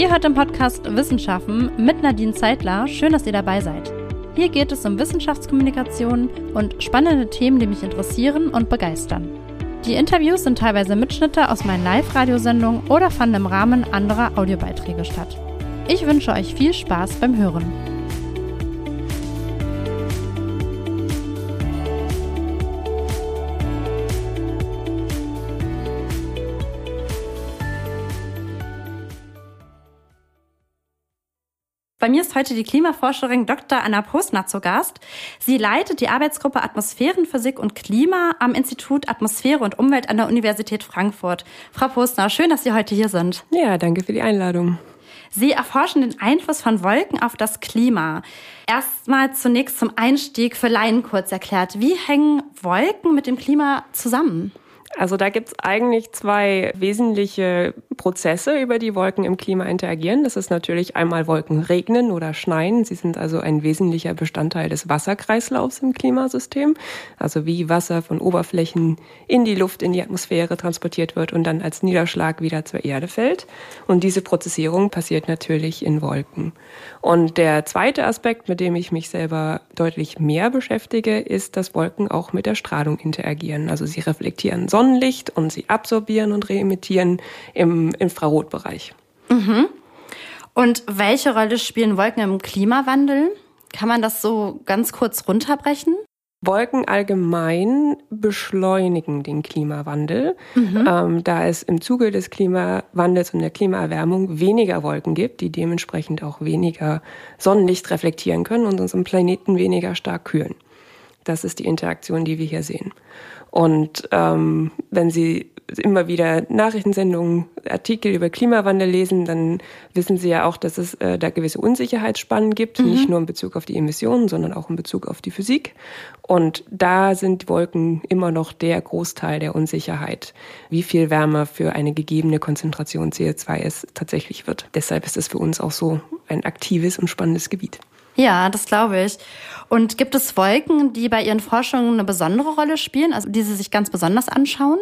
Ihr hört im Podcast Wissenschaften mit Nadine Zeitler. Schön, dass ihr dabei seid. Hier geht es um Wissenschaftskommunikation und spannende Themen, die mich interessieren und begeistern. Die Interviews sind teilweise Mitschnitte aus meinen Live-Radiosendungen oder fanden im Rahmen anderer Audiobeiträge statt. Ich wünsche euch viel Spaß beim Hören. Bei mir ist heute die Klimaforscherin Dr. Anna Postner zu Gast. Sie leitet die Arbeitsgruppe Atmosphärenphysik und Klima am Institut Atmosphäre und Umwelt an der Universität Frankfurt. Frau Postner, schön, dass Sie heute hier sind. Ja, danke für die Einladung. Sie erforschen den Einfluss von Wolken auf das Klima. Erstmal zunächst zum Einstieg für Laien kurz erklärt. Wie hängen Wolken mit dem Klima zusammen? Also da gibt's eigentlich zwei wesentliche Prozesse, über die Wolken im Klima interagieren. Das ist natürlich einmal Wolken regnen oder schneien. Sie sind also ein wesentlicher Bestandteil des Wasserkreislaufs im Klimasystem. Also wie Wasser von Oberflächen in die Luft, in die Atmosphäre transportiert wird und dann als Niederschlag wieder zur Erde fällt. Und diese Prozessierung passiert natürlich in Wolken. Und der zweite Aspekt, mit dem ich mich selber deutlich mehr beschäftige, ist, dass Wolken auch mit der Strahlung interagieren. Also sie reflektieren Sonnenlicht und sie absorbieren und reemittieren im Infrarotbereich. Mhm. Und welche Rolle spielen Wolken im Klimawandel? Kann man das so ganz kurz runterbrechen? Wolken allgemein beschleunigen den Klimawandel, mhm. ähm, da es im Zuge des Klimawandels und der Klimaerwärmung weniger Wolken gibt, die dementsprechend auch weniger Sonnenlicht reflektieren können und unseren Planeten weniger stark kühlen. Das ist die Interaktion, die wir hier sehen. Und ähm, wenn Sie immer wieder Nachrichtensendungen, Artikel über Klimawandel lesen, dann wissen Sie ja auch, dass es äh, da gewisse Unsicherheitsspannen gibt, mhm. nicht nur in Bezug auf die Emissionen, sondern auch in Bezug auf die Physik. Und da sind Wolken immer noch der Großteil der Unsicherheit, wie viel wärmer für eine gegebene Konzentration CO2 es tatsächlich wird. Deshalb ist es für uns auch so ein aktives und spannendes Gebiet. Ja, das glaube ich. Und gibt es Wolken, die bei Ihren Forschungen eine besondere Rolle spielen, also die Sie sich ganz besonders anschauen?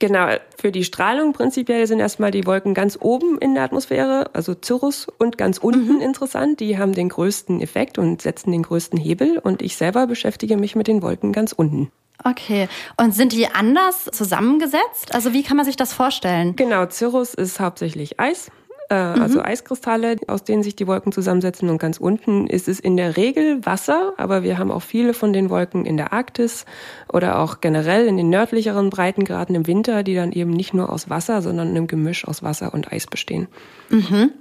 Genau, für die Strahlung prinzipiell sind erstmal die Wolken ganz oben in der Atmosphäre, also Cirrus, und ganz unten mhm. interessant. Die haben den größten Effekt und setzen den größten Hebel. Und ich selber beschäftige mich mit den Wolken ganz unten. Okay. Und sind die anders zusammengesetzt? Also wie kann man sich das vorstellen? Genau, Cirrus ist hauptsächlich Eis äh, also mhm. Eiskristalle, aus denen sich die Wolken zusammensetzen. Und ganz unten ist es in der Regel Wasser, aber wir haben auch viele von den Wolken in der Arktis oder auch generell in den nördlicheren Breitengraden im Winter, die dann eben nicht nur aus Wasser, sondern einem Gemisch aus Wasser und Eis bestehen. Mhm.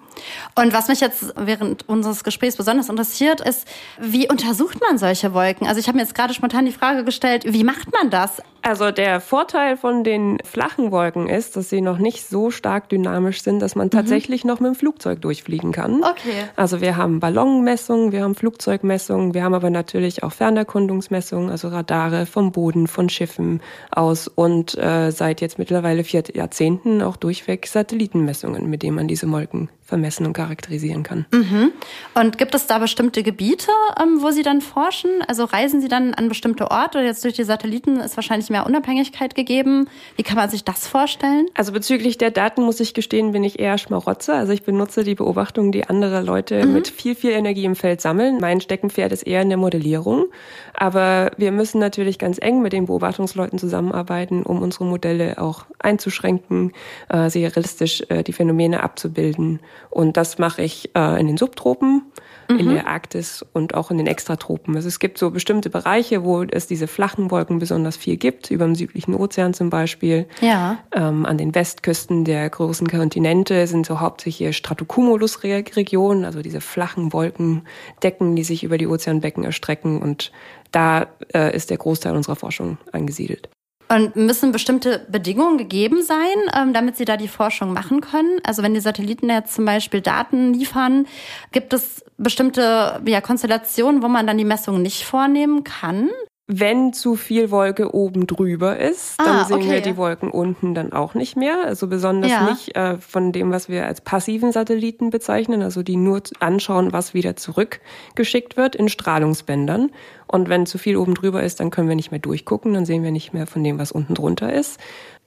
Und was mich jetzt während unseres Gesprächs besonders interessiert, ist, wie untersucht man solche Wolken? Also ich habe mir jetzt gerade spontan die Frage gestellt, wie macht man das? Also der Vorteil von den flachen Wolken ist, dass sie noch nicht so stark dynamisch sind, dass man mhm. tatsächlich noch mit dem Flugzeug durchfliegen kann. Okay. Also wir haben Ballonmessungen, wir haben Flugzeugmessungen, wir haben aber natürlich auch Fernerkundungsmessungen, also Radare vom Boden, von Schiffen aus und äh, seit jetzt mittlerweile vier Jahrzehnten auch durchweg Satellitenmessungen, mit denen man diese Wolken vermessen und charakterisieren kann. Mhm. Und gibt es da bestimmte Gebiete, ähm, wo Sie dann forschen? Also reisen Sie dann an bestimmte Orte? Jetzt durch die Satelliten ist wahrscheinlich mehr Unabhängigkeit gegeben. Wie kann man sich das vorstellen? Also bezüglich der Daten muss ich gestehen, bin ich eher Schmarotzer. Also ich benutze die Beobachtungen, die andere Leute mhm. mit viel, viel Energie im Feld sammeln. Mein Steckenpferd ist eher in der Modellierung. Aber wir müssen natürlich ganz eng mit den Beobachtungsleuten zusammenarbeiten, um unsere Modelle auch einzuschränken, äh, sehr realistisch äh, die Phänomene abzubilden. Und das mache ich äh, in den Subtropen, mhm. in der Arktis und auch in den Extratropen. Also es gibt so bestimmte Bereiche, wo es diese flachen Wolken besonders viel gibt, über dem südlichen Ozean zum Beispiel. Ja. Ähm, an den Westküsten der großen Kontinente sind so hauptsächlich Stratocumulus-Regionen, also diese flachen Wolkendecken, die sich über die Ozeanbecken erstrecken. Und da äh, ist der Großteil unserer Forschung angesiedelt. Und müssen bestimmte Bedingungen gegeben sein, ähm, damit Sie da die Forschung machen können? Also wenn die Satelliten jetzt zum Beispiel Daten liefern, gibt es bestimmte ja, Konstellationen, wo man dann die Messungen nicht vornehmen kann? Wenn zu viel Wolke oben drüber ist, dann ah, sehen okay. wir die Wolken unten dann auch nicht mehr. Also besonders ja. nicht äh, von dem, was wir als passiven Satelliten bezeichnen, also die nur anschauen, was wieder zurückgeschickt wird in Strahlungsbändern. Und wenn zu viel oben drüber ist, dann können wir nicht mehr durchgucken, dann sehen wir nicht mehr von dem, was unten drunter ist.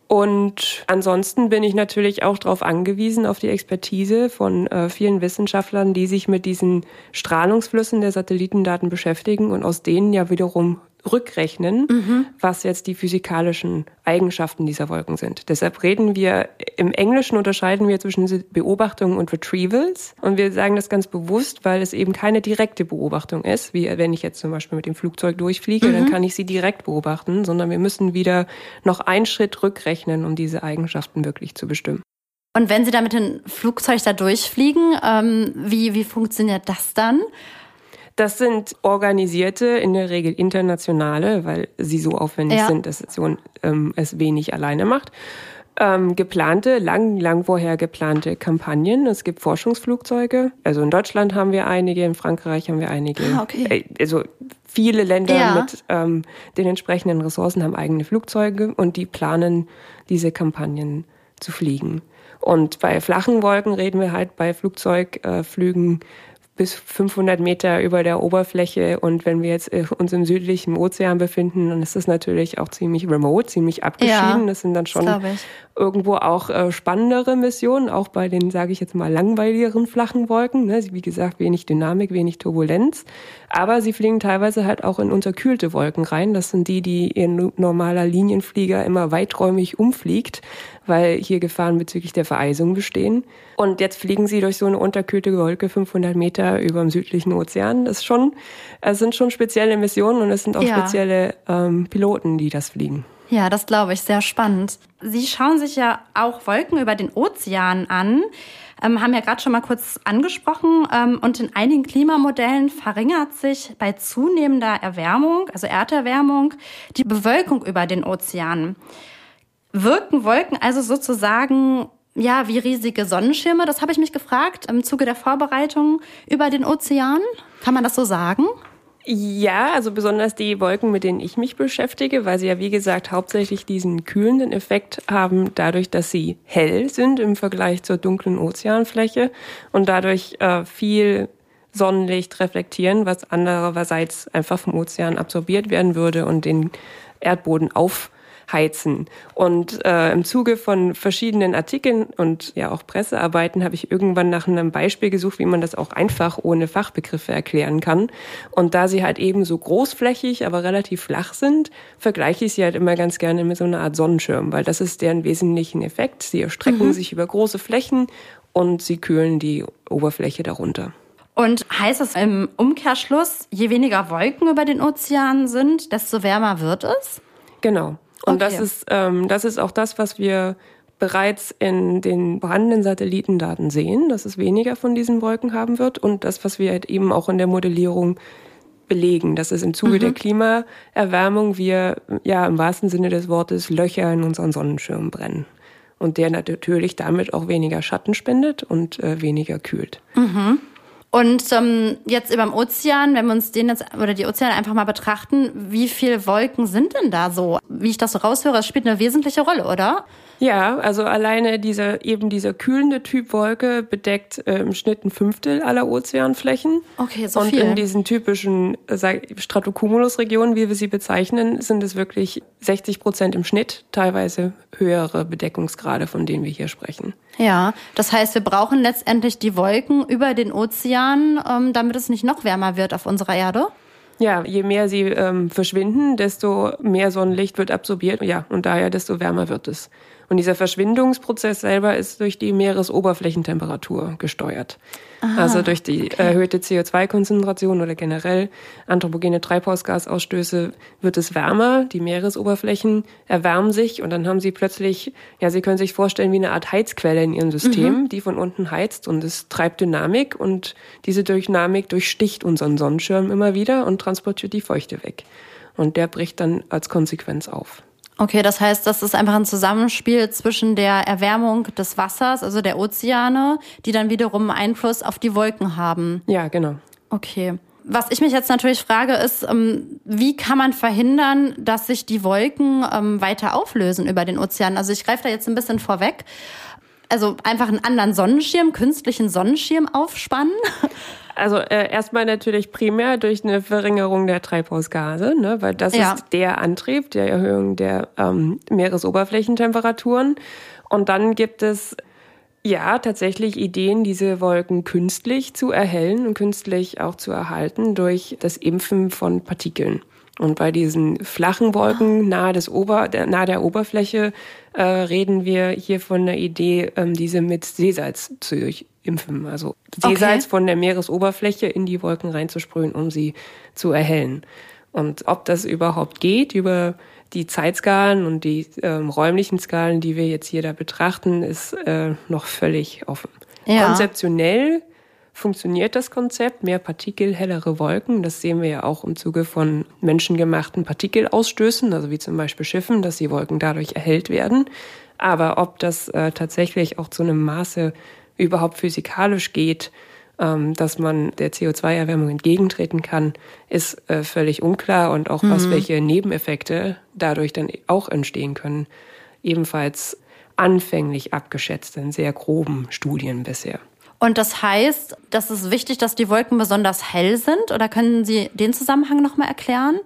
Und ansonsten bin ich natürlich auch darauf angewiesen, auf die Expertise von äh, vielen Wissenschaftlern, die sich mit diesen Strahlungsflüssen der Satellitendaten beschäftigen und aus denen ja wiederum rückrechnen, mhm. was jetzt die physikalischen Eigenschaften dieser Wolken sind. Deshalb reden wir, im Englischen unterscheiden wir zwischen Beobachtungen und Retrievals. Und wir sagen das ganz bewusst, weil es eben keine direkte Beobachtung ist, wie wenn ich jetzt zum Beispiel mit dem Flugzeug durchfliege, mhm. dann kann ich sie direkt beobachten, sondern wir müssen wieder noch einen Schritt rückrechnen, um diese Eigenschaften wirklich zu bestimmen. Und wenn Sie da mit dem Flugzeug da durchfliegen, ähm, wie, wie funktioniert das dann? Das sind organisierte, in der Regel internationale, weil sie so aufwendig ja. sind, dass so, ähm, es wenig alleine macht. Ähm, geplante, lang, lang vorher geplante Kampagnen. Es gibt Forschungsflugzeuge. Also in Deutschland haben wir einige, in Frankreich haben wir einige. Ah, okay. Äh, also viele Länder ja. mit ähm, den entsprechenden Ressourcen haben eigene Flugzeuge und die planen, diese Kampagnen zu fliegen. Und bei flachen Wolken reden wir halt bei Flugzeugflügen äh, bis 500 Meter über der Oberfläche. Und wenn wir jetzt äh, uns im südlichen Ozean befinden, dann ist das natürlich auch ziemlich remote, ziemlich abgeschieden. Ja, das sind dann schon irgendwo auch äh, spannendere Missionen, auch bei den, sage ich jetzt mal, langweiligeren flachen Wolken. Ne? Wie gesagt, wenig Dynamik, wenig Turbulenz. Aber sie fliegen teilweise halt auch in unterkühlte Wolken rein. Das sind die, die ihr normaler Linienflieger immer weiträumig umfliegt weil hier Gefahren bezüglich der Vereisung bestehen. Und jetzt fliegen sie durch so eine unterkühlte Wolke 500 Meter über dem südlichen Ozean. Das ist schon, es sind schon spezielle Missionen und es sind auch ja. spezielle ähm, Piloten, die das fliegen. Ja, das glaube ich, sehr spannend. Sie schauen sich ja auch Wolken über den Ozean an, ähm, haben ja gerade schon mal kurz angesprochen. Ähm, und in einigen Klimamodellen verringert sich bei zunehmender Erwärmung, also Erderwärmung, die Bewölkung über den Ozeanen wirken Wolken also sozusagen ja wie riesige Sonnenschirme? Das habe ich mich gefragt im Zuge der Vorbereitung über den Ozean. Kann man das so sagen? Ja, also besonders die Wolken, mit denen ich mich beschäftige, weil sie ja wie gesagt hauptsächlich diesen kühlenden Effekt haben, dadurch, dass sie hell sind im Vergleich zur dunklen Ozeanfläche und dadurch äh, viel Sonnenlicht reflektieren, was andererseits einfach vom Ozean absorbiert werden würde und den Erdboden auf heizen. Und äh, im Zuge von verschiedenen Artikeln und ja auch Pressearbeiten habe ich irgendwann nach einem Beispiel gesucht, wie man das auch einfach ohne Fachbegriffe erklären kann. Und da sie halt eben so großflächig, aber relativ flach sind, vergleiche ich sie halt immer ganz gerne mit so einer Art Sonnenschirm, weil das ist deren wesentlichen Effekt. Sie erstrecken mhm. sich über große Flächen und sie kühlen die Oberfläche darunter. Und heißt das im Umkehrschluss, je weniger Wolken über den Ozeanen sind, desto wärmer wird es? Genau. Und okay. das ist ähm, das ist auch das, was wir bereits in den vorhandenen Satellitendaten sehen, dass es weniger von diesen Wolken haben wird und das, was wir halt eben auch in der Modellierung belegen, dass es im Zuge mhm. der Klimaerwärmung wir ja im wahrsten Sinne des Wortes Löcher in unseren Sonnenschirm brennen und der natürlich damit auch weniger Schatten spendet und äh, weniger kühlt. Mhm. Und ähm, jetzt über dem Ozean, wenn wir uns den jetzt oder die Ozeane einfach mal betrachten, wie viele Wolken sind denn da so? Wie ich das so raushöre, es spielt eine wesentliche Rolle, oder? Ja, also alleine dieser eben dieser kühlende Typ Wolke bedeckt äh, im Schnitt ein Fünftel aller Ozeanflächen. Okay, so Und viel. in diesen typischen äh, Stratocumulus-Regionen, wie wir sie bezeichnen, sind es wirklich 60 Prozent im Schnitt, teilweise höhere Bedeckungsgrade, von denen wir hier sprechen. Ja, das heißt, wir brauchen letztendlich die Wolken über den Ozean, ähm, damit es nicht noch wärmer wird auf unserer Erde. Ja, je mehr sie ähm, verschwinden, desto mehr Sonnenlicht wird absorbiert. Ja, und daher desto wärmer wird es. Und dieser Verschwindungsprozess selber ist durch die Meeresoberflächentemperatur gesteuert. Aha, also durch die okay. erhöhte CO2-Konzentration oder generell anthropogene Treibhausgasausstöße wird es wärmer, die Meeresoberflächen erwärmen sich und dann haben sie plötzlich, ja, Sie können sich vorstellen wie eine Art Heizquelle in Ihrem System, mhm. die von unten heizt und es treibt Dynamik und diese Dynamik durchsticht unseren Sonnenschirm immer wieder und transportiert die Feuchte weg. Und der bricht dann als Konsequenz auf. Okay, das heißt, das ist einfach ein Zusammenspiel zwischen der Erwärmung des Wassers, also der Ozeane, die dann wiederum Einfluss auf die Wolken haben. Ja, genau. Okay. Was ich mich jetzt natürlich frage, ist, ähm, wie kann man verhindern, dass sich die Wolken ähm, weiter auflösen über den Ozean? Also ich greife da jetzt ein bisschen vorweg. Also einfach einen anderen Sonnenschirm, künstlichen Sonnenschirm aufspannen? Also äh, erstmal natürlich primär durch eine Verringerung der Treibhausgase, ne, weil das ja. ist der Antrieb, der Erhöhung der ähm, Meeresoberflächentemperaturen. Und dann gibt es ja tatsächlich Ideen, diese Wolken künstlich zu erhellen und künstlich auch zu erhalten durch das Impfen von Partikeln. Und bei diesen flachen Wolken nahe, des Ober, der, nahe der Oberfläche äh, reden wir hier von der Idee, ähm, diese mit Seesalz zu impfen. Also Seesalz okay. von der Meeresoberfläche in die Wolken reinzusprühen, um sie zu erhellen. Und ob das überhaupt geht über die Zeitskalen und die ähm, räumlichen Skalen, die wir jetzt hier da betrachten, ist äh, noch völlig offen. Ja. Konzeptionell funktioniert das Konzept, mehr Partikel, hellere Wolken. Das sehen wir ja auch im Zuge von menschengemachten Partikelausstößen, also wie zum Beispiel Schiffen, dass die Wolken dadurch erhellt werden. Aber ob das äh, tatsächlich auch zu einem Maße überhaupt physikalisch geht, ähm, dass man der CO2-Erwärmung entgegentreten kann, ist äh, völlig unklar und auch mhm. was welche Nebeneffekte dadurch dann auch entstehen können, ebenfalls anfänglich abgeschätzt in sehr groben Studien bisher. Und das heißt, das ist wichtig, dass die Wolken besonders hell sind? Oder können Sie den Zusammenhang nochmal erklären?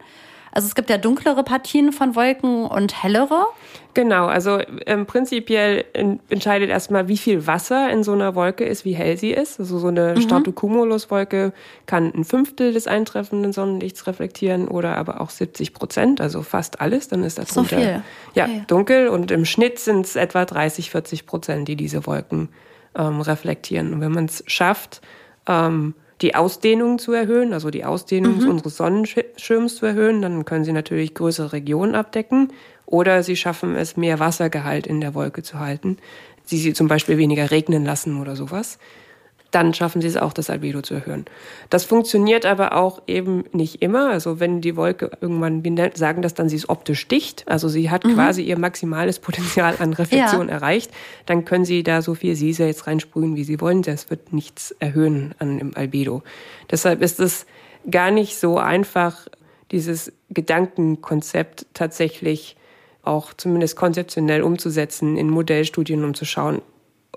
Also es gibt ja dunklere Partien von Wolken und hellere. Genau, also ähm, prinzipiell entscheidet erstmal, wie viel Wasser in so einer Wolke ist, wie hell sie ist. Also so eine mhm. Stratocumulus-Wolke kann ein Fünftel des eintreffenden Sonnenlichts reflektieren oder aber auch 70 Prozent, also fast alles. Dann ist das so viel. Ja, okay. dunkel und im Schnitt sind es etwa 30, 40 Prozent, die diese Wolken ähm, reflektieren. Und wenn man es schafft, ähm, die Ausdehnung zu erhöhen, also die Ausdehnung mhm. unseres Sonnenschirms zu erhöhen, dann können sie natürlich größere Regionen abdecken oder sie schaffen es, mehr Wassergehalt in der Wolke zu halten, sie sie zum Beispiel weniger regnen lassen oder sowas dann schaffen sie es auch, das Albedo zu erhöhen. Das funktioniert aber auch eben nicht immer. Also wenn die Wolke irgendwann, wir sagen das dann, sie ist optisch dicht, also sie hat mhm. quasi ihr maximales Potenzial an Reflexion ja. erreicht, dann können sie da so viel Siese jetzt reinsprühen, wie sie wollen. Das wird nichts erhöhen an dem Albedo. Deshalb ist es gar nicht so einfach, dieses Gedankenkonzept tatsächlich auch zumindest konzeptionell umzusetzen in Modellstudien, um zu schauen,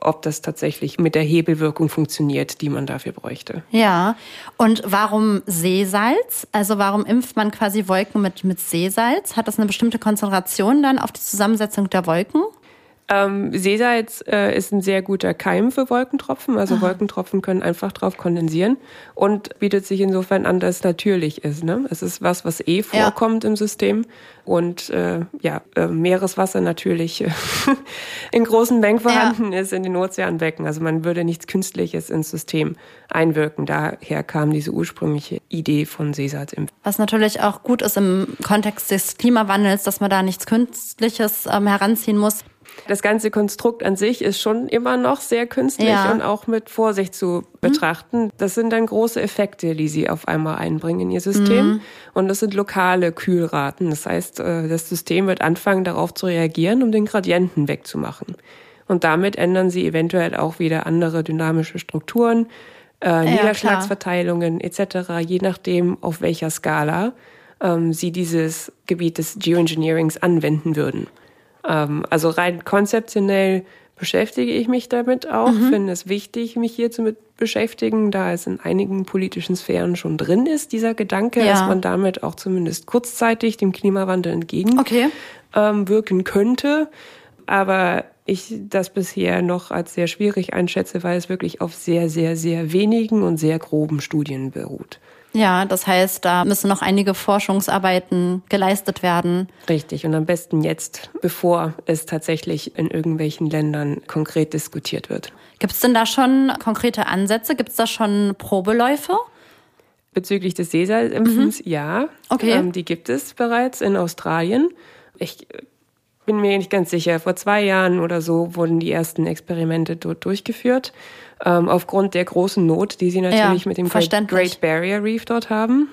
ob das tatsächlich mit der Hebelwirkung funktioniert, die man dafür bräuchte. Ja, und warum Seesalz? Also warum impft man quasi Wolken mit, mit Seesalz? Hat das eine bestimmte Konzentration dann auf die Zusammensetzung der Wolken? Ähm, Seesalz äh, ist ein sehr guter Keim für Wolkentropfen. Also Aha. Wolkentropfen können einfach drauf kondensieren und bietet sich insofern an, dass es natürlich ist. Ne? Es ist was, was eh vorkommt ja. im System. Und äh, ja, äh, Meereswasser natürlich in großen Mengen vorhanden ja. ist in den Ozeanbecken. Also man würde nichts Künstliches ins System einwirken. Daher kam diese ursprüngliche Idee von Seesalzimpfen. Was natürlich auch gut ist im Kontext des Klimawandels, dass man da nichts Künstliches ähm, heranziehen muss. Das ganze Konstrukt an sich ist schon immer noch sehr künstlich ja. und auch mit Vorsicht zu betrachten. Mhm. Das sind dann große Effekte, die sie auf einmal einbringen in ihr System. Mhm. Und das sind lokale Kühlraten. Das heißt, äh, das System wird anfangen, darauf zu reagieren, um den Gradienten wegzumachen. Und damit ändern sie eventuell auch wieder andere dynamische Strukturen, äh, ja, Niederschlagsverteilungen etc., je nachdem, auf welcher Skala ähm, sie dieses Gebiet des Geoengineerings anwenden würden. Ähm, also rein konzeptionell beschäftige ich mich damit auch, mhm. finde es wichtig, mich hier zu mit beschäftigen, da es in einigen politischen Sphären schon drin ist, dieser Gedanke, ja. dass man damit auch zumindest kurzzeitig dem Klimawandel entgegenwirken okay. ähm, könnte. Aber ich das bisher noch als sehr schwierig einschätze, weil es wirklich auf sehr, sehr, sehr wenigen und sehr groben Studien beruht. Ja, das heißt, da müssen noch einige Forschungsarbeiten geleistet werden. Richtig, und am besten jetzt, bevor es tatsächlich in irgendwelchen Ländern konkret diskutiert wird. Gibt es denn da schon konkrete Ansätze? Gibt es da schon Probeläufe? Bezüglich des Sesalimpfens, mhm. ja. Okay. Ähm, die gibt es bereits in Australien. Ich bin mir nicht ganz sicher. Vor zwei Jahren oder so wurden die ersten Experimente dort durchgeführt ähm, aufgrund der großen Not, die sie natürlich ja, mit dem Great, Barrier Reef dort haben.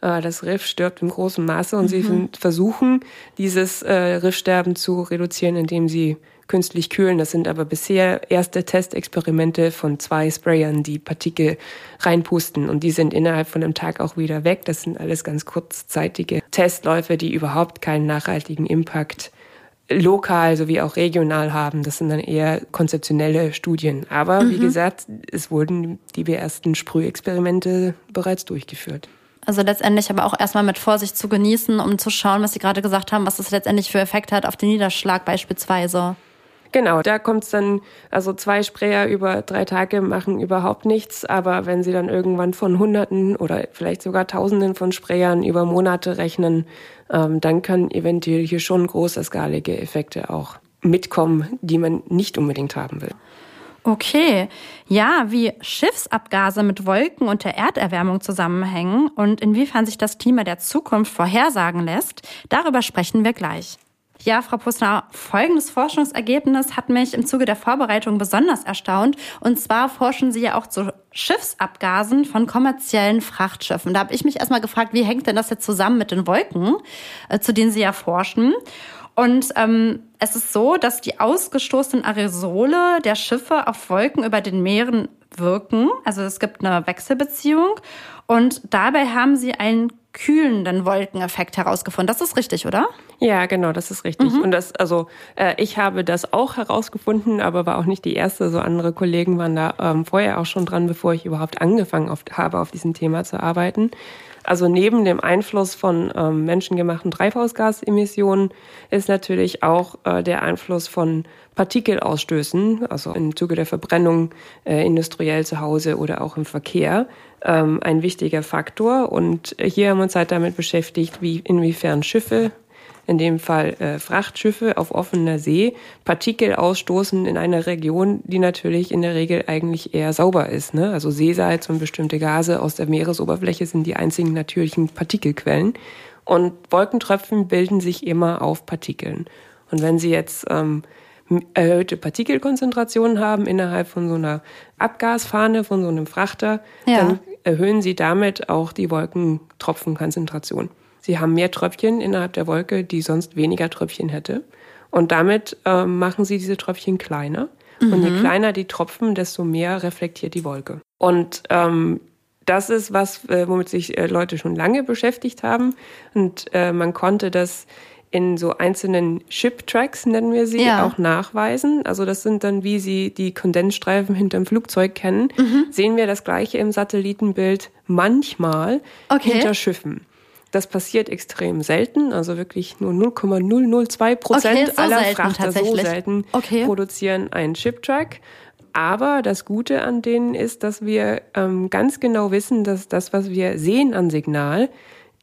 Äh, das Riff stirbt im großen Maße und mhm. sie versuchen, dieses äh, Riffsterben zu reduzieren, indem sie künstlich kühlen. Das sind aber bisher erste Testexperimente von zwei Sprayern, die Partikel reinpusten und die sind innerhalb von einem Tag auch wieder weg. Das sind alles ganz kurzzeitige Testläufe, die überhaupt keinen nachhaltigen Impact lokal sowie auch regional haben. Das sind dann eher konzeptionelle Studien. Aber mhm. wie gesagt, es wurden die ersten Sprühexperimente bereits durchgeführt. Also letztendlich aber auch erstmal mit Vorsicht zu genießen, um zu schauen, was Sie gerade gesagt haben, was das letztendlich für Effekt hat auf den Niederschlag beispielsweise. Genau, da kommt es dann, also zwei Sprayer über drei Tage machen überhaupt nichts, aber wenn Sie dann irgendwann von Hunderten oder vielleicht sogar Tausenden von Sprayern über Monate rechnen, ähm, dann können eventuell hier schon große skalige Effekte auch mitkommen, die man nicht unbedingt haben will. Okay, ja, wie Schiffsabgase mit Wolken und der Erderwärmung zusammenhängen und inwiefern sich das Klima der Zukunft vorhersagen lässt, darüber sprechen wir gleich. Ja, Frau Postner, folgendes Forschungsergebnis hat mich im Zuge der Vorbereitung besonders erstaunt. Und zwar forschen Sie ja auch zu Schiffsabgasen von kommerziellen Frachtschiffen. Da habe ich mich erstmal gefragt, wie hängt denn das jetzt zusammen mit den Wolken, äh, zu denen Sie ja forschen? Und ähm, es ist so, dass die ausgestoßenen Aerosole der Schiffe auf Wolken über den Meeren wirken. Also es gibt eine Wechselbeziehung. Und dabei haben sie einen kühlenden Wolkeneffekt herausgefunden. Das ist richtig, oder? Ja, genau, das ist richtig. Mhm. Und das, also äh, ich habe das auch herausgefunden, aber war auch nicht die erste. So andere Kollegen waren da ähm, vorher auch schon dran, bevor ich überhaupt angefangen auf, habe, auf diesem Thema zu arbeiten. Also neben dem Einfluss von ähm, menschengemachten Treibhausgasemissionen ist natürlich auch äh, der Einfluss von Partikelausstößen, also im Zuge der Verbrennung äh, industriell zu Hause oder auch im Verkehr, ähm, ein wichtiger Faktor. Und hier haben wir uns halt damit beschäftigt, wie inwiefern Schiffe in dem Fall äh, Frachtschiffe auf offener See, Partikel ausstoßen in einer Region, die natürlich in der Regel eigentlich eher sauber ist. Ne? Also Seesalz und bestimmte Gase aus der Meeresoberfläche sind die einzigen natürlichen Partikelquellen. Und Wolkentröpfen bilden sich immer auf Partikeln. Und wenn Sie jetzt ähm, erhöhte Partikelkonzentrationen haben innerhalb von so einer Abgasfahne, von so einem Frachter, ja. dann erhöhen Sie damit auch die Wolkentropfenkonzentration. Sie haben mehr Tröpfchen innerhalb der Wolke, die sonst weniger Tröpfchen hätte. Und damit äh, machen sie diese Tröpfchen kleiner. Mhm. Und je mhm. kleiner die Tropfen, desto mehr reflektiert die Wolke. Und ähm, das ist was, äh, womit sich äh, Leute schon lange beschäftigt haben. Und äh, man konnte das in so einzelnen Ship-Tracks, nennen wir sie, ja. auch nachweisen. Also das sind dann, wie Sie die Kondensstreifen hinterm Flugzeug kennen, mhm. sehen wir das gleiche im Satellitenbild manchmal okay. hinter Schiffen. Das passiert extrem selten, also wirklich nur 0,002 Prozent okay, so aller Frachter so selten okay. produzieren einen Chip-Track. Aber das Gute an denen ist, dass wir ähm, ganz genau wissen, dass das, was wir sehen an Signal,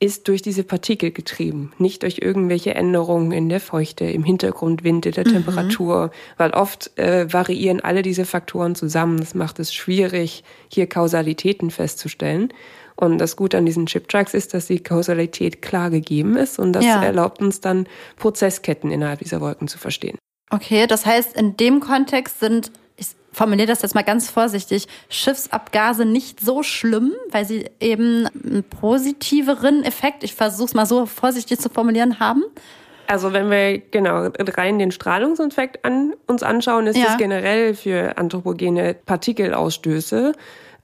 ist durch diese Partikel getrieben, nicht durch irgendwelche Änderungen in der Feuchte, im Hintergrundwind, in der mhm. Temperatur, weil oft äh, variieren alle diese Faktoren zusammen. Das macht es schwierig, hier Kausalitäten festzustellen. Und das Gute an diesen Chip-Tracks ist, dass die Kausalität klar gegeben ist und das ja. erlaubt uns dann Prozessketten innerhalb dieser Wolken zu verstehen. Okay, das heißt, in dem Kontext sind, formuliere das jetzt mal ganz vorsichtig, Schiffsabgase nicht so schlimm, weil sie eben einen positiveren Effekt, ich versuche es mal so vorsichtig zu formulieren, haben? Also wenn wir genau rein den Strahlungseffekt an, uns anschauen, ist ja. das generell für anthropogene Partikelausstöße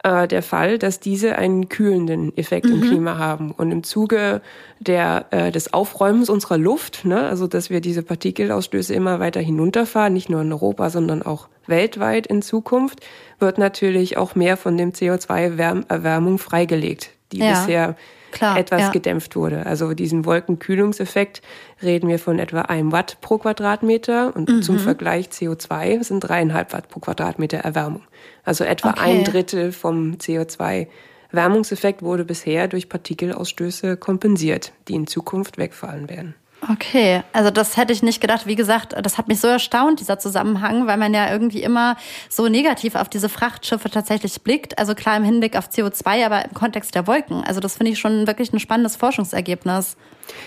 äh, der Fall, dass diese einen kühlenden Effekt mhm. im Klima haben. Und im Zuge der, äh, des Aufräumens unserer Luft, ne, also dass wir diese Partikelausstöße immer weiter hinunterfahren, nicht nur in Europa, sondern auch weltweit in Zukunft, wird natürlich auch mehr von dem CO2-Erwärmung freigelegt, die ja. bisher Klar, etwas ja. gedämpft wurde. Also diesen Wolkenkühlungseffekt reden wir von etwa einem Watt pro Quadratmeter und mhm. zum Vergleich CO2 sind dreieinhalb Watt pro Quadratmeter Erwärmung. Also etwa okay. ein Drittel vom CO2 Wärmungseffekt wurde bisher durch Partikelausstöße kompensiert, die in Zukunft wegfallen werden. Okay, also das hätte ich nicht gedacht. Wie gesagt, das hat mich so erstaunt, dieser Zusammenhang, weil man ja irgendwie immer so negativ auf diese Frachtschiffe tatsächlich blickt. Also klar im Hinblick auf CO2, aber im Kontext der Wolken. Also das finde ich schon wirklich ein spannendes Forschungsergebnis.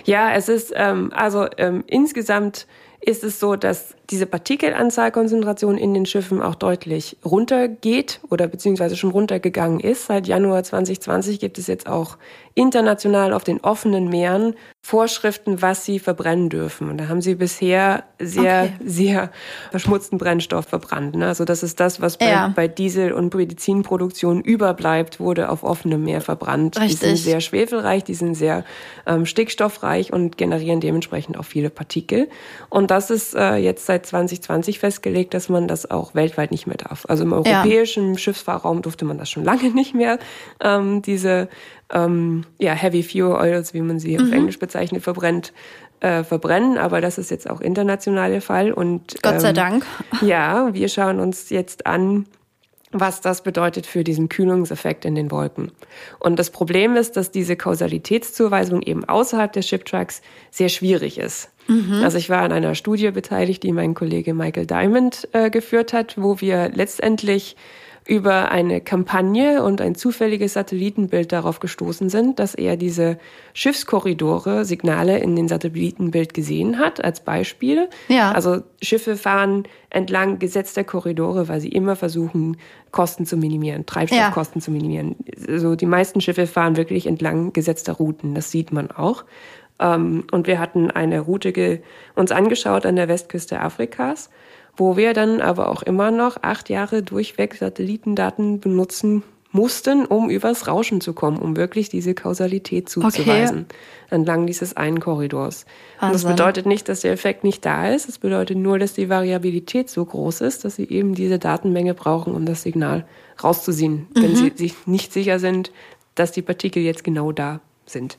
Ja, es ist, ähm, also ähm, insgesamt ist es so, dass diese Partikelanzahlkonzentration in den Schiffen auch deutlich runtergeht oder beziehungsweise schon runtergegangen ist. Seit Januar 2020 gibt es jetzt auch international auf den offenen Meeren Vorschriften, was sie verbrennen dürfen. Und da haben sie bisher sehr, okay. sehr verschmutzten Brennstoff verbrannt. Ne? Also das ist das, was bei, ja. bei Diesel- und Medizinproduktion überbleibt, wurde auf offenem Meer verbrannt. Richtig. Die sind sehr schwefelreich, die sind sehr ähm, stickstoffreich und generieren dementsprechend auch viele Partikel. Und das ist äh, jetzt seit 2020 festgelegt, dass man das auch weltweit nicht mehr darf. Also im europäischen ja. Schiffsfahrraum durfte man das schon lange nicht mehr, ähm, diese ähm, ja, Heavy Fuel Oils, wie man sie mhm. auf Englisch bezeichnet, verbrennt, äh, verbrennen. Aber das ist jetzt auch international der Fall. Und, Gott sei ähm, Dank. Ja, wir schauen uns jetzt an, was das bedeutet für diesen Kühlungseffekt in den Wolken. Und das Problem ist, dass diese Kausalitätszuweisung eben außerhalb der Shiptracks sehr schwierig ist. Mhm. Also ich war an einer Studie beteiligt, die mein Kollege Michael Diamond äh, geführt hat, wo wir letztendlich über eine Kampagne und ein zufälliges Satellitenbild darauf gestoßen sind, dass er diese Schiffskorridore, Signale in den Satellitenbild gesehen hat, als Beispiel. Ja. Also Schiffe fahren entlang gesetzter Korridore, weil sie immer versuchen, Kosten zu minimieren, Treibstoffkosten ja. zu minimieren. Also die meisten Schiffe fahren wirklich entlang gesetzter Routen, das sieht man auch. Ähm, und wir hatten eine Route uns angeschaut an der Westküste Afrikas wo wir dann aber auch immer noch acht Jahre durchweg Satellitendaten benutzen mussten, um übers Rauschen zu kommen, um wirklich diese Kausalität zuzuweisen okay. entlang dieses einen Korridors. Und das bedeutet nicht, dass der Effekt nicht da ist. Es bedeutet nur, dass die Variabilität so groß ist, dass sie eben diese Datenmenge brauchen, um das Signal rauszuziehen, mhm. wenn sie sich nicht sicher sind, dass die Partikel jetzt genau da sind.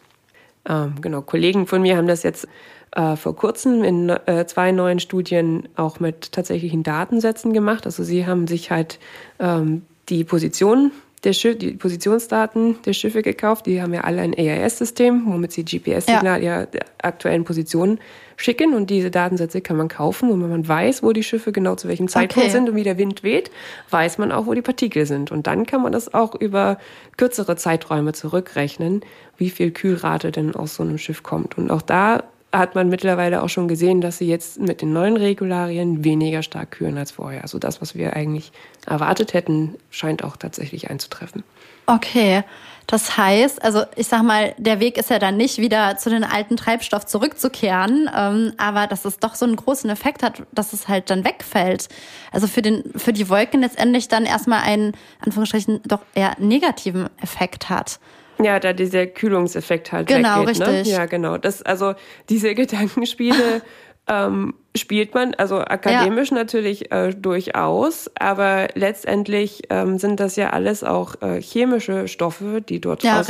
Ähm, genau, Kollegen von mir haben das jetzt äh, vor kurzem in äh, zwei neuen Studien auch mit tatsächlichen Datensätzen gemacht. Also sie haben sich halt ähm, die Position der Schiff, die Positionsdaten der Schiffe gekauft. Die haben ja alle ein AIS-System, womit sie GPS-Signal ja. ihrer aktuellen Position schicken. Und diese Datensätze kann man kaufen. Und wenn man weiß, wo die Schiffe genau zu welchem Zeitpunkt okay. sind und wie der Wind weht, weiß man auch, wo die Partikel sind. Und dann kann man das auch über kürzere Zeiträume zurückrechnen, wie viel Kühlrate denn aus so einem Schiff kommt. Und auch da hat man mittlerweile auch schon gesehen, dass sie jetzt mit den neuen Regularien weniger stark kühlen als vorher. Also das, was wir eigentlich erwartet hätten, scheint auch tatsächlich einzutreffen. Okay, das heißt, also ich sag mal, der Weg ist ja dann nicht wieder zu den alten Treibstoff zurückzukehren, ähm, aber dass es doch so einen großen Effekt hat, dass es halt dann wegfällt. Also für den für die Wolken letztendlich dann erstmal einen Anführungsstrichen doch eher negativen Effekt hat. Ja, da dieser Kühlungseffekt halt genau, weggeht. Ne? Richtig. Ne? Ja, genau. Das, also diese Gedankenspiele ähm, spielt man, also akademisch ja. natürlich äh, durchaus, aber letztendlich ähm, sind das ja alles auch äh, chemische Stoffe, die dort ja, aus,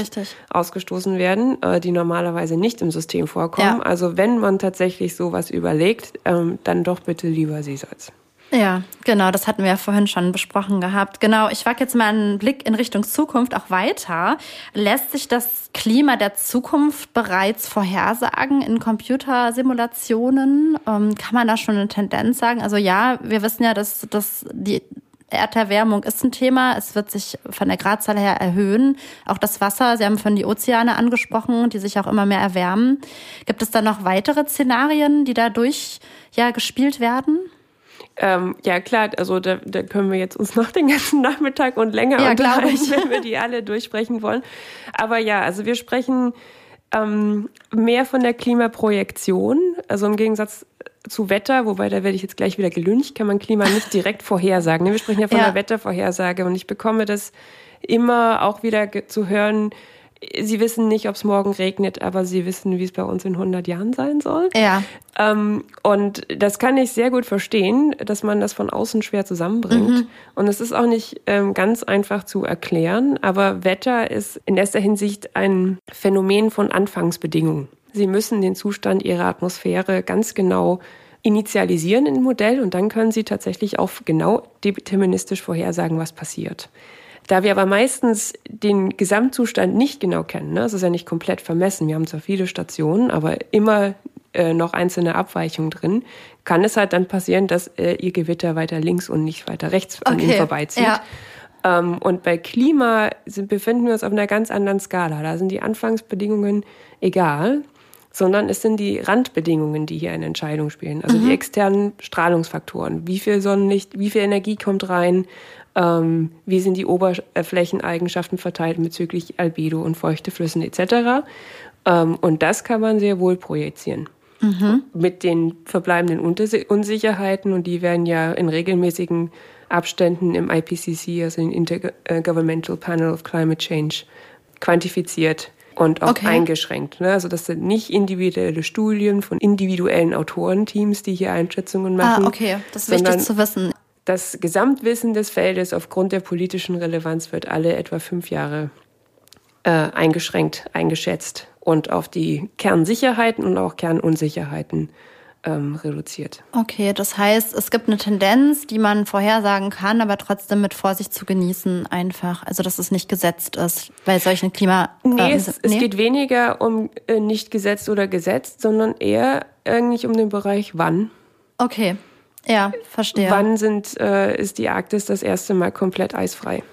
ausgestoßen werden, äh, die normalerweise nicht im System vorkommen. Ja. Also wenn man tatsächlich sowas überlegt, ähm, dann doch bitte lieber Seesalz. Ja, genau, das hatten wir ja vorhin schon besprochen gehabt. Genau, ich wage jetzt mal einen Blick in Richtung Zukunft auch weiter. Lässt sich das Klima der Zukunft bereits vorhersagen in Computersimulationen? Ähm, kann man da schon eine Tendenz sagen? Also ja, wir wissen ja, dass, dass die Erderwärmung ist ein Thema. Es wird sich von der Gradzahl her erhöhen. Auch das Wasser, Sie haben von die Ozeane angesprochen, die sich auch immer mehr erwärmen. Gibt es da noch weitere Szenarien, die dadurch ja gespielt werden? Ähm, ja, klar, also da, da können wir jetzt uns noch den ganzen Nachmittag und länger ja, unterhalten, wenn wir die alle durchsprechen wollen. Aber ja, also wir sprechen ähm, mehr von der Klimaprojektion, also im Gegensatz zu Wetter, wobei da werde ich jetzt gleich wieder gelüncht, kann man Klima nicht direkt vorhersagen. Wir sprechen ja von ja. der Wettervorhersage und ich bekomme das immer auch wieder zu hören, Sie wissen nicht, ob es morgen regnet, aber Sie wissen, wie es bei uns in 100 Jahren sein soll. Ja. Ähm, und das kann ich sehr gut verstehen, dass man das von außen schwer zusammenbringt. Mhm. Und es ist auch nicht ähm, ganz einfach zu erklären, aber Wetter ist in erster Hinsicht ein Phänomen von Anfangsbedingungen. Sie müssen den Zustand Ihrer Atmosphäre ganz genau initialisieren im Modell und dann können Sie tatsächlich auch genau deterministisch vorhersagen, was passiert. Da wir aber meistens den Gesamtzustand nicht genau kennen, ne, es ist ja nicht komplett vermessen, wir haben zwar viele Stationen, aber immer äh, noch einzelne Abweichungen drin, kann es halt dann passieren, dass äh, ihr Gewitter weiter links und nicht weiter rechts an okay. ihnen vorbeizieht. Ja. Ähm, und bei Klima sind, befinden wir uns auf einer ganz anderen Skala. Da sind die Anfangsbedingungen egal sondern es sind die Randbedingungen, die hier eine Entscheidung spielen. Also mhm. die externen Strahlungsfaktoren. Wie viel Sonnenlicht, wie viel Energie kommt rein, ähm, wie sind die Oberflächeneigenschaften verteilt bezüglich Albedo und feuchte Flüssen etc. Ähm, und das kann man sehr wohl projizieren. Mhm. Mit den verbleibenden Unsicherheiten und die werden ja in regelmäßigen Abständen im IPCC, also im Intergovernmental Panel of Climate Change, quantifiziert und auch okay. eingeschränkt. Ne? Also das sind nicht individuelle Studien von individuellen Autorenteams, die hier Einschätzungen machen. Ah, okay, das ist wichtig zu wissen. Das Gesamtwissen des Feldes aufgrund der politischen Relevanz wird alle etwa fünf Jahre äh, eingeschränkt eingeschätzt und auf die Kernsicherheiten und auch Kernunsicherheiten ähm, reduziert. Okay, das heißt, es gibt eine Tendenz, die man vorhersagen kann, aber trotzdem mit Vorsicht zu genießen einfach. Also, dass es nicht gesetzt ist bei solchen Klima... Nee, äh, es, nee? es, geht weniger um äh, nicht gesetzt oder gesetzt, sondern eher eigentlich um den Bereich wann. Okay, ja, verstehe. Wann sind, äh, ist die Arktis das erste Mal komplett eisfrei?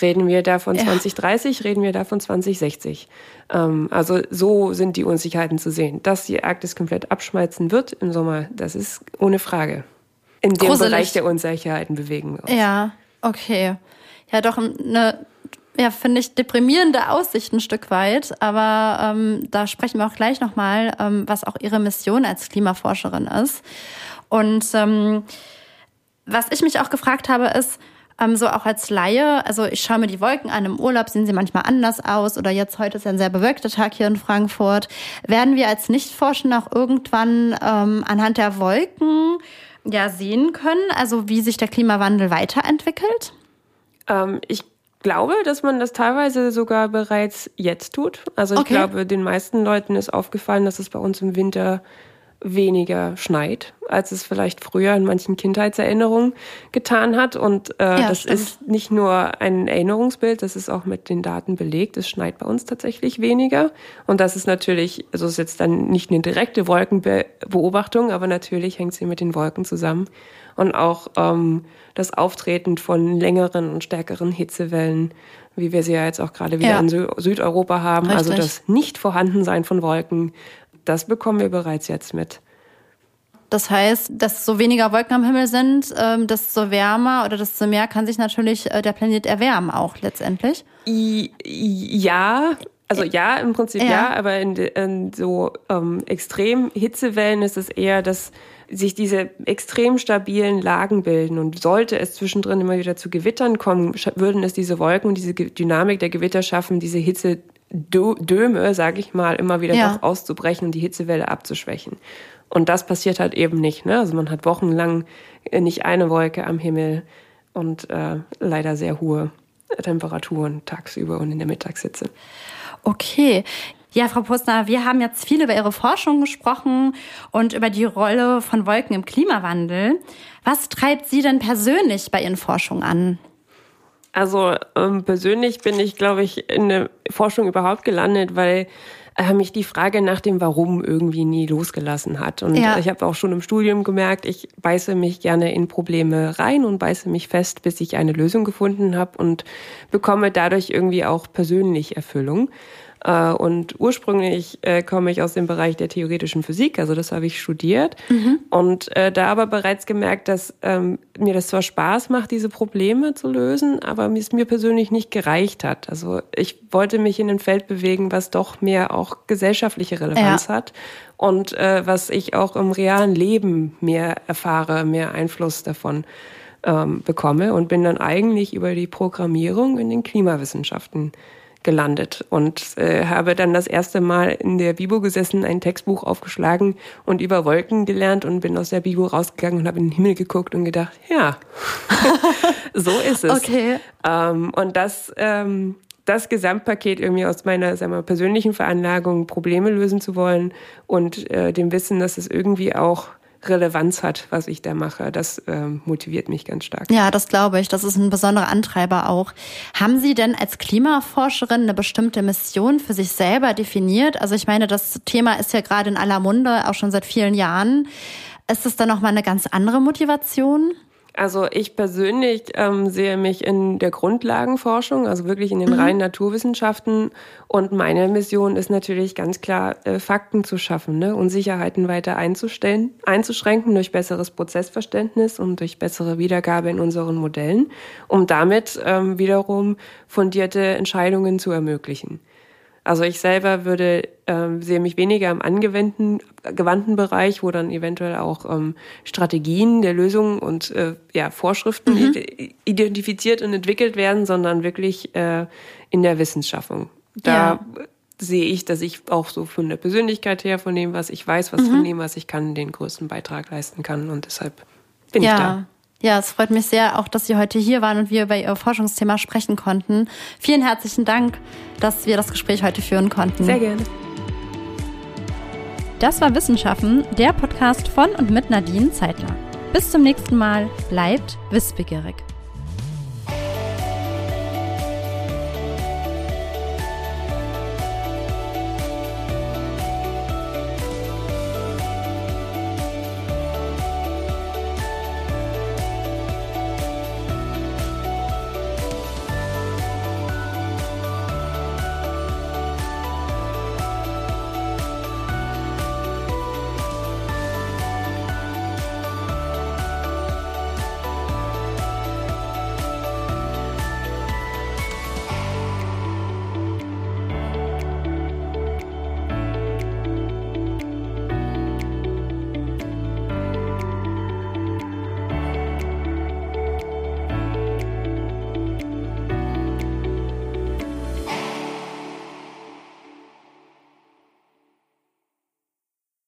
Reden wir da von 2030, ja. reden wir da von 2060. Ähm, also so sind die Unsicherheiten zu sehen. Dass die Arktis komplett abschmelzen wird im Sommer, das ist ohne Frage. In dem Gruselig. Bereich der Unsicherheiten bewegen wir uns. Ja, okay. Ja, doch eine ja, finde ich, deprimierende Aussicht ein Stück weit. Aber ähm, da sprechen wir auch gleich nochmal, ähm, was auch Ihre Mission als Klimaforscherin ist. Und ähm, was ich mich auch gefragt habe, ist, ähm, so auch als Laie, also ich schaue mir die Wolken an, im Urlaub sehen sie manchmal anders aus oder jetzt heute ist ein sehr bewölkter Tag hier in Frankfurt. Werden wir als Nichtforschende auch irgendwann ähm, anhand der Wolken ja sehen können, also wie sich der Klimawandel weiterentwickelt? Ähm, ich glaube, dass man das teilweise sogar bereits jetzt tut. Also ich okay. glaube, den meisten Leuten ist aufgefallen, dass es bei uns im Winter weniger schneit, als es vielleicht früher in manchen Kindheitserinnerungen getan hat. Und äh, ja, das stimmt. ist nicht nur ein Erinnerungsbild, das ist auch mit den Daten belegt. Es schneit bei uns tatsächlich weniger. Und das ist natürlich, also ist jetzt dann nicht eine direkte Wolkenbeobachtung, aber natürlich hängt sie mit den Wolken zusammen. Und auch ähm, das Auftreten von längeren und stärkeren Hitzewellen, wie wir sie ja jetzt auch gerade wieder ja. in Südeuropa haben. Also Richtig. Also das Nicht-Vorhandensein von Wolken das bekommen wir bereits jetzt mit. Das heißt, dass so weniger Wolken am Himmel sind, ähm, desto wärmer oder desto mehr kann sich natürlich äh, der Planet erwärmen auch letztendlich. ja, also ja, im Prinzip ja, ja aber in, in so ähm, extrem Hitzewellen ist es eher, dass sich diese extrem stabilen Lagen bilden und sollte es zwischendrin immer wieder zu Gewittern kommen, würden es diese Wolken und diese Dynamik der Gewitter schaffen, diese Hitze Döme, sage ich mal, immer wieder ja. doch auszubrechen und die Hitzewelle abzuschwächen. Und das passiert halt eben nicht. Ne? Also man hat wochenlang nicht eine Wolke am Himmel und äh, leider sehr hohe Temperaturen tagsüber und in der Mittagshitze. Okay. Ja, Frau Postner, wir haben jetzt viel über Ihre Forschung gesprochen und über die Rolle von Wolken im Klimawandel. Was treibt Sie denn persönlich bei Ihren Forschungen an? Also ähm, persönlich bin ich, glaube ich, in der Forschung überhaupt gelandet, weil äh, mich die Frage nach dem Warum irgendwie nie losgelassen hat. Und ja. ich habe auch schon im Studium gemerkt, ich beiße mich gerne in Probleme rein und beiße mich fest, bis ich eine Lösung gefunden habe und bekomme dadurch irgendwie auch persönlich Erfüllung. Äh, und ursprünglich äh, komme ich aus dem Bereich der theoretischen Physik, also das habe ich studiert. Mhm. Und äh, da aber bereits gemerkt, dass ähm, mir das zwar Spaß macht, diese Probleme zu lösen, aber es mir persönlich nicht gereicht hat. Also ich wollte mich in ein Feld bewegen, was doch mehr auch gesellschaftliche Relevanz ja. hat und was ich auch im realen Leben mehr erfahre, mehr Einfluss davon ähm, bekomme und bin dann eigentlich über die Programmierung in den Klimawissenschaften gelandet und äh, habe dann das erste Mal in der Bibo gesessen, ein Textbuch aufgeschlagen und über Wolken gelernt und bin aus der Bibo rausgegangen und habe in den Himmel geguckt und gedacht, ja, so ist es. Okay. Ähm, und das ähm, das Gesamtpaket irgendwie aus meiner sagen wir, persönlichen Veranlagung, Probleme lösen zu wollen und äh, dem Wissen, dass es irgendwie auch Relevanz hat, was ich da mache. Das äh, motiviert mich ganz stark. Ja, das glaube ich. Das ist ein besonderer Antreiber auch. Haben Sie denn als Klimaforscherin eine bestimmte Mission für sich selber definiert? Also ich meine, das Thema ist ja gerade in aller Munde, auch schon seit vielen Jahren. Ist es dann nochmal eine ganz andere Motivation? Also ich persönlich ähm, sehe mich in der Grundlagenforschung, also wirklich in den mhm. reinen Naturwissenschaften. Und meine Mission ist natürlich ganz klar, äh, Fakten zu schaffen, ne? Unsicherheiten weiter einzustellen, einzuschränken durch besseres Prozessverständnis und durch bessere Wiedergabe in unseren Modellen, um damit ähm, wiederum fundierte Entscheidungen zu ermöglichen. Also ich selber würde ähm, sehe mich weniger im angewandten gewandten Bereich, wo dann eventuell auch ähm, Strategien der Lösung und äh, ja, Vorschriften mhm. identifiziert und entwickelt werden, sondern wirklich äh, in der Wissenschaffung. Da ja. sehe ich, dass ich auch so von der Persönlichkeit her, von dem, was ich weiß, was mhm. von dem, was ich kann, den größten Beitrag leisten kann. Und deshalb bin ja. ich da. Ja, es freut mich sehr, auch dass Sie heute hier waren und wir über Ihr Forschungsthema sprechen konnten. Vielen herzlichen Dank, dass wir das Gespräch heute führen konnten. Sehr gerne. Das war Wissenschaften, der Podcast von und mit Nadine Zeitler. Bis zum nächsten Mal, bleibt wissbegierig.